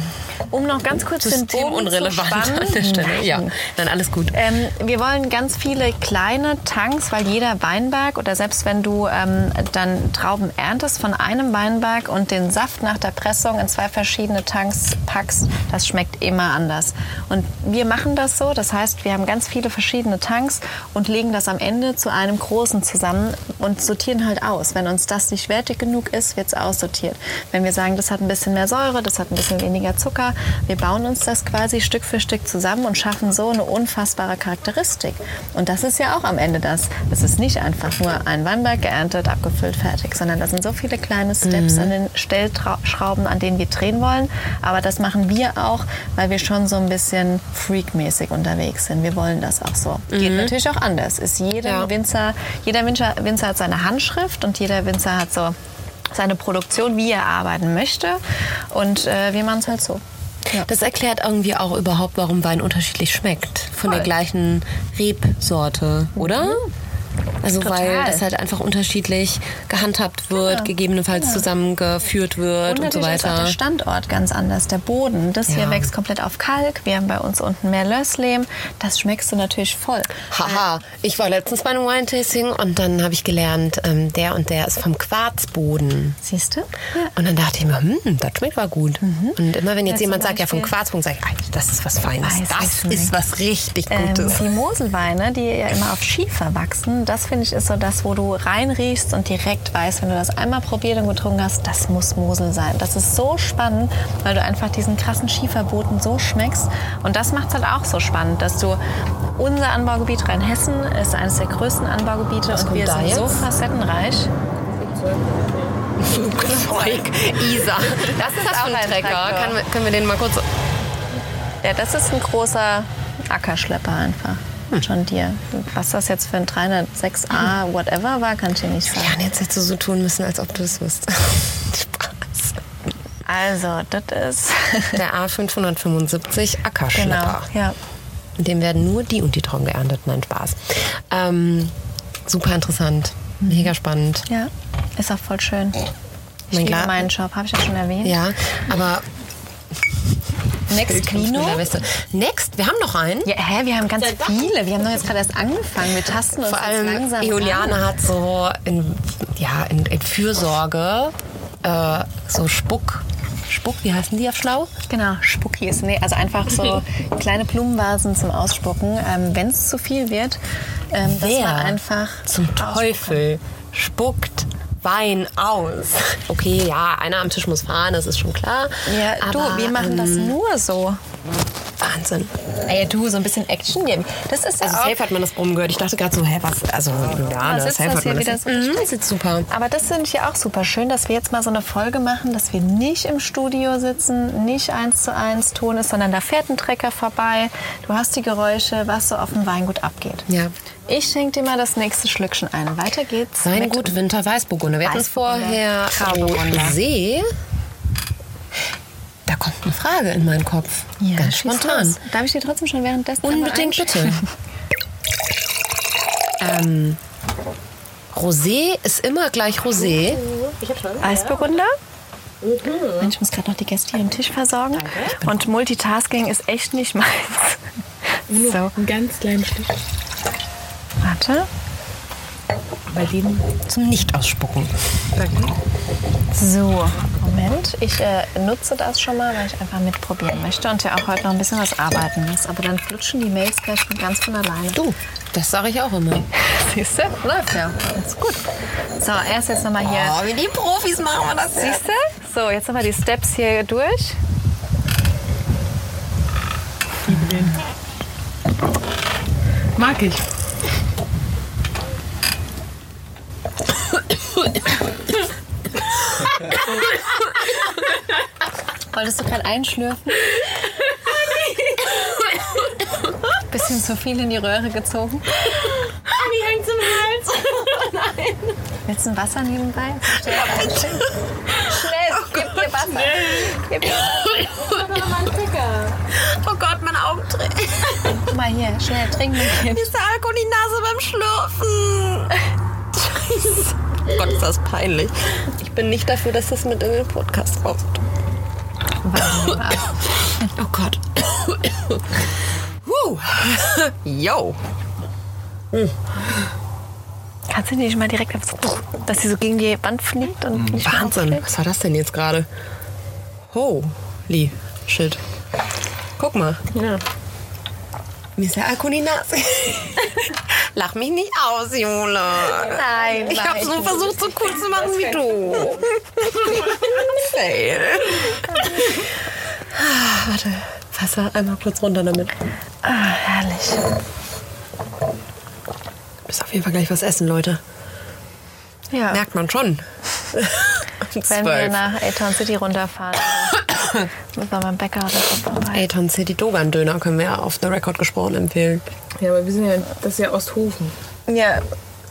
Um noch ganz kurz den Bogen zu spannen. an der Stelle. Ja, dann alles gut. Ähm, wir wollen ganz viele kleine Tanks, weil jeder Weinberg oder selbst wenn du ähm, dann Trauben erntest von einem Weinberg und den Saft nach der Pressung in zwei verschiedene Tanks packst, das schmeckt immer anders. Und wir machen das so, das heißt, wir haben ganz viele verschiedene Tanks und legen das am Ende zu einem großen zusammen und sortieren halt aus. Wenn uns das nicht wertig genug ist, wird es aussortiert. Wenn wir sagen, das hat ein bisschen mehr Säure, das hat ein bisschen weniger Zucker, wir bauen uns das quasi Stück für Stück zusammen und schaffen so eine unfassbare Charakteristik. Und das ist ja auch am Ende das. Es ist nicht einfach nur ein Weinberg geerntet, abgefüllt, fertig, sondern da sind so viele kleine Steps an den Stellschrauben, an denen wir drehen wollen. Aber das machen wir auch, weil wir schon so ein bisschen freakmäßig unterwegs sind. Wir wollen das auch so. Geht natürlich auch anders. Ist jeder Ja. Winzer, jeder Winzer, Winzer hat seine Handschrift und jeder Winzer hat so seine Produktion, wie er arbeiten möchte. Und äh, wir machen es halt so. Ja. Das erklärt irgendwie auch überhaupt, warum Wein unterschiedlich schmeckt. Von der gleichen Rebsorte, oder? Also weil Total. das halt einfach unterschiedlich gehandhabt wird, gegebenenfalls zusammengeführt wird und, so natürlich ist auch weiter. der Standort ganz anders. Der Boden, das hier Ja. wächst komplett auf Kalk. Wir haben bei uns unten mehr Lösslehm. Das schmeckst du natürlich voll. Haha, ich war letztens bei einem Wine-Tasting und dann habe ich gelernt, ähm, der und der ist vom Quarzboden. Siehst du? Und dann dachte ich mir, hm, das schmeckt mal gut. Und immer wenn jetzt Ja, jemand sagt, ja, vom Quarzboden, sage ich, "Ei, das ist was Feines. Weiß das ist was richtig Ähm, Gutes. die Moselweine, die ja immer auf Schiefer wachsen, das finde ich, ist so das, wo du reinriechst und direkt weißt, wenn du das einmal probiert und getrunken hast, das muss Mosel sein. Das ist so spannend, weil du einfach diesen krassen Schieferboden so schmeckst. Und das macht es halt auch so spannend, dass du unser Anbaugebiet Rheinhessen ist eines der größten Anbaugebiete und kommt wir sind so jetzt? facettenreich. Flugzeug, Isa. Das ist auch ein Trecker. Können wir, können wir den mal kurz... Ja, das ist ein großer Ackerschlepper einfach. John Deere. Was das jetzt für ein 306a whatever war, kann ich dir nicht sagen. Ja, und jetzt hättest du so tun müssen, als ob du es wüsst. Spaß. Also, das ist Der A575 genau, Ackerschlepper. ja. In dem werden nur die und die Trauben geerntet. Nein, Spaß. Ähm, super interessant. Mega spannend. Ja, ist auch voll schön. Ich Mein liebe meinen Job, habe ich das schon erwähnt? Ja, aber Next Weste. Next, wir haben noch einen. Ja, hä, wir haben ganz viele. Wir haben doch jetzt gerade erst angefangen. Wir tasten uns Vor allem langsam Juliane hat so in, ja, in, in Fürsorge äh, so Spuck. Spuck, wie heißen die auf Schlau? Genau, Spuckis. Nee, also einfach so kleine Blumenvasen zum Ausspucken. Ähm, Wenn es zu viel wird, ähm, dass Wer man einfach zum. Teufel spuckt Wein aus. Okay, ja, einer am Tisch muss fahren, das ist schon klar. Ja, Aber, du, wir machen das ähm, nur so. Wahnsinn. Ey, du, so ein bisschen Action geben. Das ist Also ja auch safe hat man das Brummen gehört. Ich dachte gerade so, hä, was? Also, ja, ne, sitzt safe das hat man das. Mhm, das ist super. Aber das finde ich ja auch super schön, dass wir jetzt mal so eine Folge machen, dass wir nicht im Studio sitzen, nicht eins zu eins Ton ist, sondern da fährt ein Trecker vorbei. Du hast die Geräusche, was so auf dem Weingut abgeht. Ja. Ich schenke dir mal das nächste Schlückchen ein. Weiter geht's. Sein mit- gut Winter Weißburgunder. Wir hatten es vorher Grauburgunder. Da kommt eine Frage in meinen Kopf. Ja, Ganz spontan. los. Darf ich dir trotzdem schon währenddessen Unbedingt bitte. ähm, Rosé ist immer gleich Rosé. Weißburgunder. Mensch, ich muss gerade noch die Gäste hier am Tisch versorgen. Und Multitasking ist echt nicht meins. So, Ein ganz kleines Stück. warte. Bei dem Zum Nicht-Ausspucken. So, Moment. Ich äh, nutze das schon mal, weil ich einfach mitprobieren möchte und ja auch heute noch ein bisschen was arbeiten muss. Aber dann flutschen die Mails gleich von ganz von alleine. Du, das sage ich auch immer. Siehst du? Läuft ja. Ist gut. So, erst jetzt nochmal hier. Oh, wie die Profis machen wir das Siehst du? So, jetzt nochmal die Steps hier durch. mag ich. Wolltest du gerade einschlürfen? Bisschen zu viel in die Röhre gezogen. Die hängt zum Hals. Willst du ein Wasser nebenbei? Schnell, gib dir Wasser. Gib dir Oh Gott, meine Augen tränen. Guck mal hier, schnell, trink mein Kind. Ist der Alkohol in die Nase beim Schlürfen? Oh Gott, ist das peinlich. Ich bin nicht dafür, dass das mit in den Podcast kommt. Oh Gott. Huh. Yo. Kannst du nicht mal direkt, dass sie so gegen die Wand fliegt und nicht Wahnsinn. Was war das denn jetzt gerade? Holy shit. Guck mal. Ja. Mir ist der Alkohol in die Nase. Lach mich nicht aus, Jule. Nein, Ich hab's nur versucht, so cool zu machen wie du. Fail. Warte, Wasser einmal kurz runter damit. Ah, herrlich. Müssen auf jeden Fall gleich was essen, Leute. Ja, Merkt man schon. Wenn wir nach Aton City runterfahren, müssen wir beim Bäcker oder so vorbei. Aton City Dogan Döner können wir ja auf the Record gesprochen empfehlen. Ja, aber wir sind ja, das ist ja Osthofen. Ja,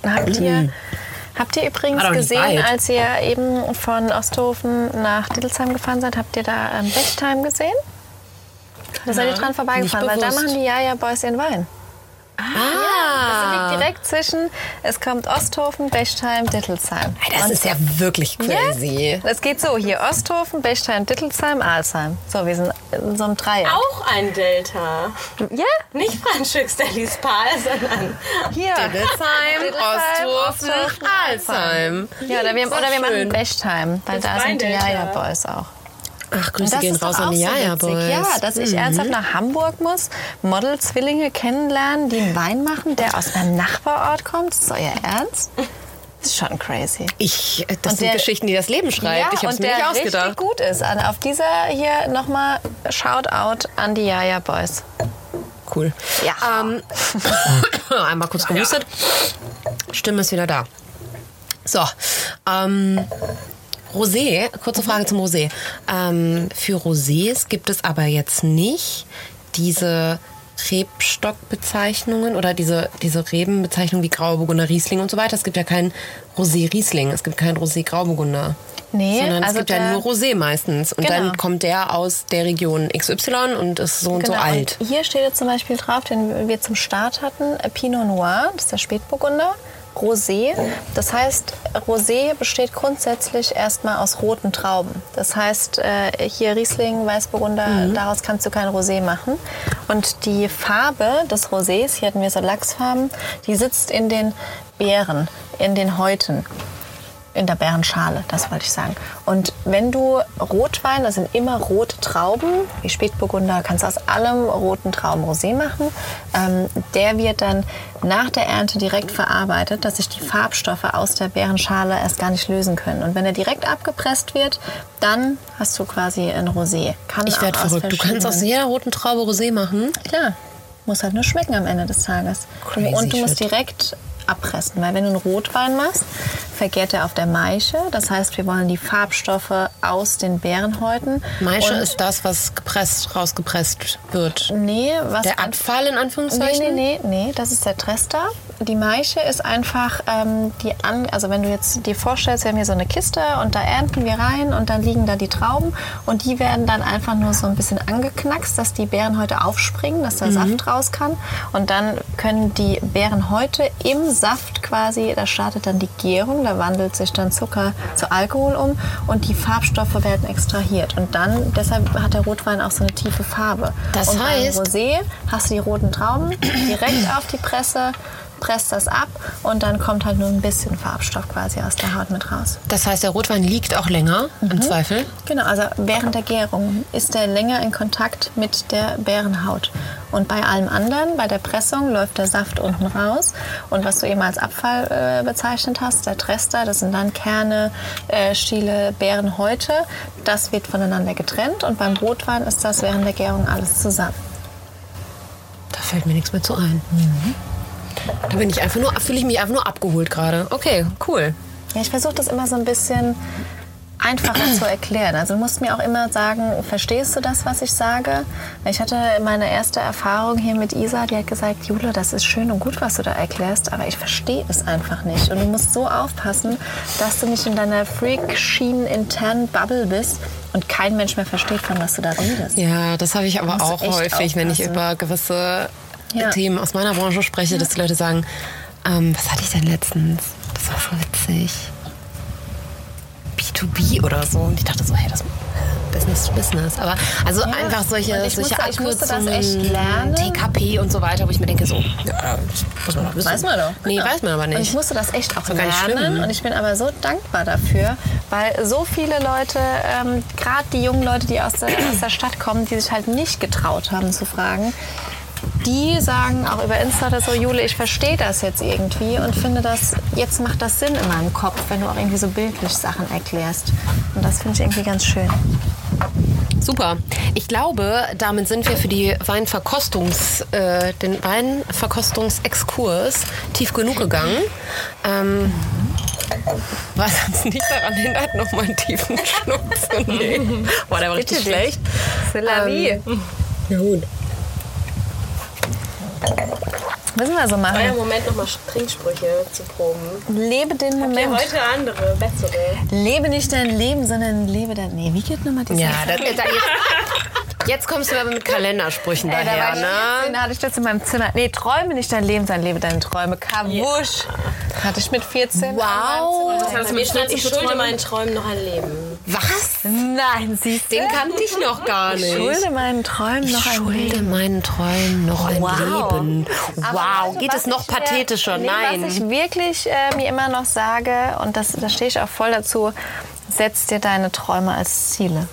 habt ihr, habt ihr übrigens nicht gesehen, weit. als ihr eben von Osthofen nach Dittelsheim gefahren seid, habt ihr da ähm, Bechtheim gesehen? Da seid ihr dran vorbeigefahren, weil da bewusst. machen die Jaja Boys ihren Wein. Das Ah, liegt direkt zwischen, es kommt Osthofen, Bechtheim, Dittelsheim. das Und ist ja wirklich crazy. Es geht so, hier Osthofen, Bechtheim, Dittelsheim, Alsheim. So, wir sind in so einem Dreieck. Auch ein Delta. Ja, Nicht Franschück Stellis Pal, sondern hier. Diddelsheim, Diddelsheim, Osthofen, Alzheim. Ja, oder wir, oder wir machen. Bechtheim, weil Das da sind die. Jaja Boys auch. Ach, Grüße gehen raus an die so Jaja witzig. Boys. Ja, dass ich ernsthaft nach Hamburg muss, Model-Zwillinge kennenlernen, die einen Wein machen, der aus einem Nachbarort kommt. Das ist euer Ernst? Das ist schon crazy. Ich, äh, das Und sind der- Geschichten, die das Leben schreibt. ich habe es und mir nicht der ausgedacht. richtig gut ist. Also auf dieser hier nochmal Shoutout an die Jaja Boys. Cool. Ja. Ähm, einmal kurz gehustet. Stimme ist wieder da. So. Ähm, Rosé, kurze Frage zum Rosé. Ähm, für Rosés gibt es aber jetzt nicht diese Rebstockbezeichnungen oder diese, diese Rebenbezeichnungen wie Grauburgunder, Riesling und so weiter. Es gibt ja keinen Rosé-Riesling, es gibt keinen Rosé-Grauburgunder. Nee, sondern also es gibt ja nur Rosé meistens. Und Genau. dann kommt der aus der Region XY und ist so und so alt. Und hier steht jetzt zum Beispiel drauf, den wir zum Start hatten, äh, Pinot Noir, das ist der Spätburgunder. Rosé. Das heißt, Rosé besteht grundsätzlich erstmal aus roten Trauben. Das heißt, äh, hier Riesling, Weißburgunder, Mhm. daraus kannst du kein Rosé machen. Und die Farbe des Rosés, hier hatten wir so Lachsfarben, die sitzt in den Beeren, in den Häuten. In der Beerenschale, das wollte ich sagen. Und wenn du Rotwein, das sind immer rote Trauben, wie Spätburgunder, kannst du aus allem roten Trauben Rosé machen. Ähm, der wird dann nach der Ernte direkt verarbeitet, dass sich die Farbstoffe aus der Beerenschale erst gar nicht lösen können. Und wenn er direkt abgepresst wird, dann hast du quasi ein Rosé. Kann Ich werde verrückt. Du kannst aus jeder roten Traube Rosé machen. Klar, muss halt nur schmecken am Ende des Tages. Crazy und du musst shit. direkt abpressen, weil wenn du einen Rotwein machst, vergärt er auf der Maische. Das heißt, wir wollen die Farbstoffe aus den Beerenhäuten. Maische Und- ist das, was gepresst, rausgepresst wird. Nee, was Der Abfall in Nee, Anführungszeichen? nee, nee, nee, das ist der Trester. Die Maische ist einfach ähm, die an, also wenn du jetzt dir vorstellst, wir haben hier so eine Kiste und da ernten wir rein und dann liegen da die Trauben und die werden dann einfach nur so ein bisschen angeknackst, dass die Beerenhäute aufspringen, dass der Saft raus kann und dann können die Beerenhäute im Saft quasi, da startet dann die Gärung, da wandelt sich dann Zucker zu Alkohol um und die Farbstoffe werden extrahiert und dann, deshalb hat der Rotwein auch so eine tiefe Farbe. Das und beim heißt- Rosé hast du die roten Trauben direkt auf die Presse, presst das ab und dann kommt halt nur ein bisschen Farbstoff quasi aus der Haut mit raus. Das heißt, der Rotwein liegt auch länger, Mhm. im Zweifel. Genau, also während der Gärung ist er länger in Kontakt mit der Bärenhaut. Und bei allem anderen, bei der Pressung, läuft der Saft unten raus. Und was du eben als Abfall äh, bezeichnet hast, der Trester, das sind dann Kerne, äh, Stiele, Bärenhäute, das wird voneinander getrennt. Und beim Rotwein ist das während der Gärung alles zusammen. Da fällt mir nichts mehr zu ein. Da bin ich einfach nur, fühle ich mich einfach nur abgeholt gerade. Okay, cool. Ja, ich versuche das immer so ein bisschen einfacher zu erklären. Also du musst mir auch immer sagen, verstehst du das, was ich sage? Ich hatte meine erste Erfahrung hier mit Isa, die hat gesagt, Jule, das ist schön und gut, was du da erklärst, aber ich verstehe es einfach nicht. Und du musst so aufpassen, dass du nicht in deiner Freak-Schienen internen Bubble bist und kein Mensch mehr versteht, von was du da redest. Ja, das habe ich aber auch häufig, wenn ich aufpassen. über gewisse Ja. Themen aus meiner Branche spreche, dass die Leute sagen, ähm, was hatte ich denn letztens? Das war so witzig. B2B oder so. Und ich dachte so, hey, das Business to Business. Aber also einfach solche, Und ich solche musste- ich musste das echt lernen. TKP und so weiter, wo ich mir denke, so, ja, das muss man doch wissen. Weiß man doch. Nee, Genau. weiß man aber Und ich nicht. musste das echt auch nicht lernen. Und ich bin aber so dankbar dafür, weil so viele Leute, ähm, gerade die jungen Leute, die aus der, aus der Stadt kommen, die sich halt nicht getraut haben zu fragen, die sagen auch über Insta oder so, Jule, ich verstehe das jetzt irgendwie und finde das, jetzt macht das Sinn in meinem Kopf, wenn du auch irgendwie so bildlich Sachen erklärst. Und das finde ich irgendwie ganz schön. Super. Ich glaube, damit sind wir für die Weinverkostungs, äh, den Weinverkostungsexkurs tief genug gegangen. Ähm, was uns nicht daran hindert, nochmal einen tiefen Schluck zu nehmen. Boah, der war richtig Bitte schlecht. C'est la vie. Ähm, ja gut. Müssen wir so Euer machen. Moment, nochmal Trinksprüche zu proben. Lebe den Ja, Moment. heute andere, bessere. Lebe nicht dein Leben, sondern lebe dein... Nee, wie geht nochmal diese... Ja, da, da, jetzt, kommst du aber mit Kalendersprüchen Ey, da daher, war ich ne? 14, da hatte ich das in meinem Zimmer. Nee, träume nicht dein Leben, sondern lebe deine Träume. Kabusch. Hatte ich mit 14. Wow. Das heißt, mir stand, ich schulde meinen Träumen noch ein Leben. Was? Nein, siehst du? Den kannte ich noch gar nicht. Schulde meinen Träumen noch Ich ein schulde Leben. meinen Träumen noch ein Wow. Leben. Wow, du, geht es noch ich mir- pathetischer? Nee, Nein. Was ich wirklich äh, mir immer noch sage, und das, da stehe ich auch voll dazu, setz dir deine Träume als Ziele.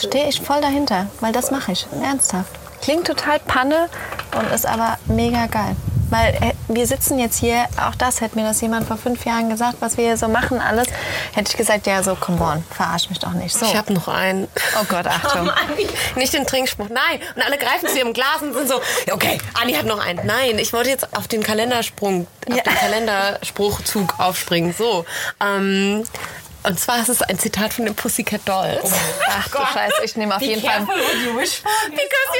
Stehe ich voll dahinter, weil das mache ich. Ernsthaft. Klingt total Panne und ist aber mega geil. Weil äh, wir sitzen jetzt hier, auch das hätte mir das jemand vor fünf Jahren gesagt, was wir hier so machen, alles. Hätte ich gesagt, ja, so, come on, verarsch mich doch nicht. So. Ich habe noch einen. Oh Gott, Achtung. Nicht den Trinkspruch, nein. Und alle greifen zu ihrem Glas und sind so, okay, Anni hat noch einen. Nein, ich wollte jetzt auf den Kalendersprung, auf Ja. den Kalenderspruchzug aufspringen. So. Ähm, und zwar ist es ein Zitat von den Pussycat Dolls. Ach du Scheiße, ich nehme auf jeden Fall. Because you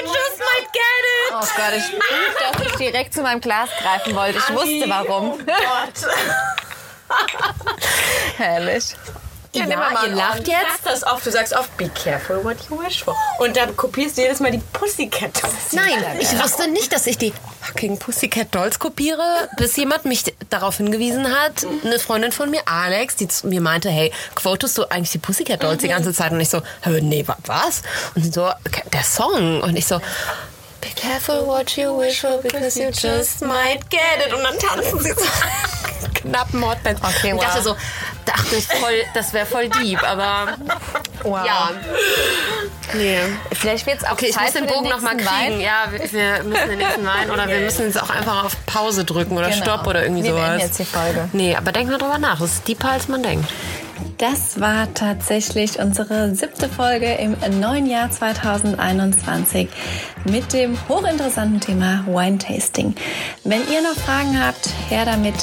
just might get it. Oh Gott, ich lieb, dass ich direkt zu meinem Glas greifen wollte. Ich wusste warum. Herrlich. Ja, Ja, ihr lacht Du jetzt. sagst das oft, du sagst oft, be careful what you wish for. Und dann kopierst du jedes Mal die Pussycat Dolls. Nein, ich wusste nicht, dass ich die fucking Pussycat Dolls kopiere, bis jemand mich darauf hingewiesen hat. Eine Freundin von mir, Alex, die mir meinte, hey, quotest du eigentlich die Pussycat Dolls die ganze Zeit? Und ich so, "Hä, nee, wa- was? Und sie so, "Okay, der Song. Und ich so, Be careful what you wish for, because you just might get it. Und dann tanzen sie so knappen Hotbands. Okay, Und wow. dachte so, dachte ich voll, das wäre voll deep, aber Wow. ja. Nee. Vielleicht wird es auch Okay, ich Zeit muss den Bogen noch mal nächsten kriegen. Wein. Ja, wir, wir müssen den nächsten Wein oder wir müssen jetzt auch einfach auf Pause drücken oder Genau. Stopp oder irgendwie Wir sowas. jetzt die Folge. Nee, aber denk mal drüber nach. Das ist deeper, als man denkt. Das war tatsächlich unsere siebte Folge im neuen Jahr 2021 mit dem hochinteressanten Thema Wine Tasting. Wenn ihr noch Fragen habt, her damit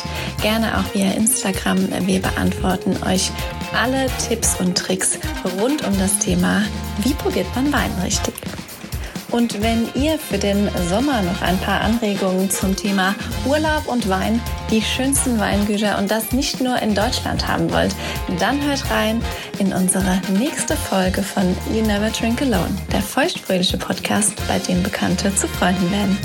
gerne auch via Instagram. Wir beantworten euch alle Tipps und Tricks rund um das Thema, wie probiert man Wein richtig. Und wenn ihr für den Sommer noch ein paar Anregungen zum Thema Urlaub und Wein, die schönsten Weingüter und das nicht nur in Deutschland haben wollt, dann hört rein in unsere nächste Folge von You Never Drink Alone, der feuchtfröhliche Podcast, bei dem Bekannte zu Freunden werden.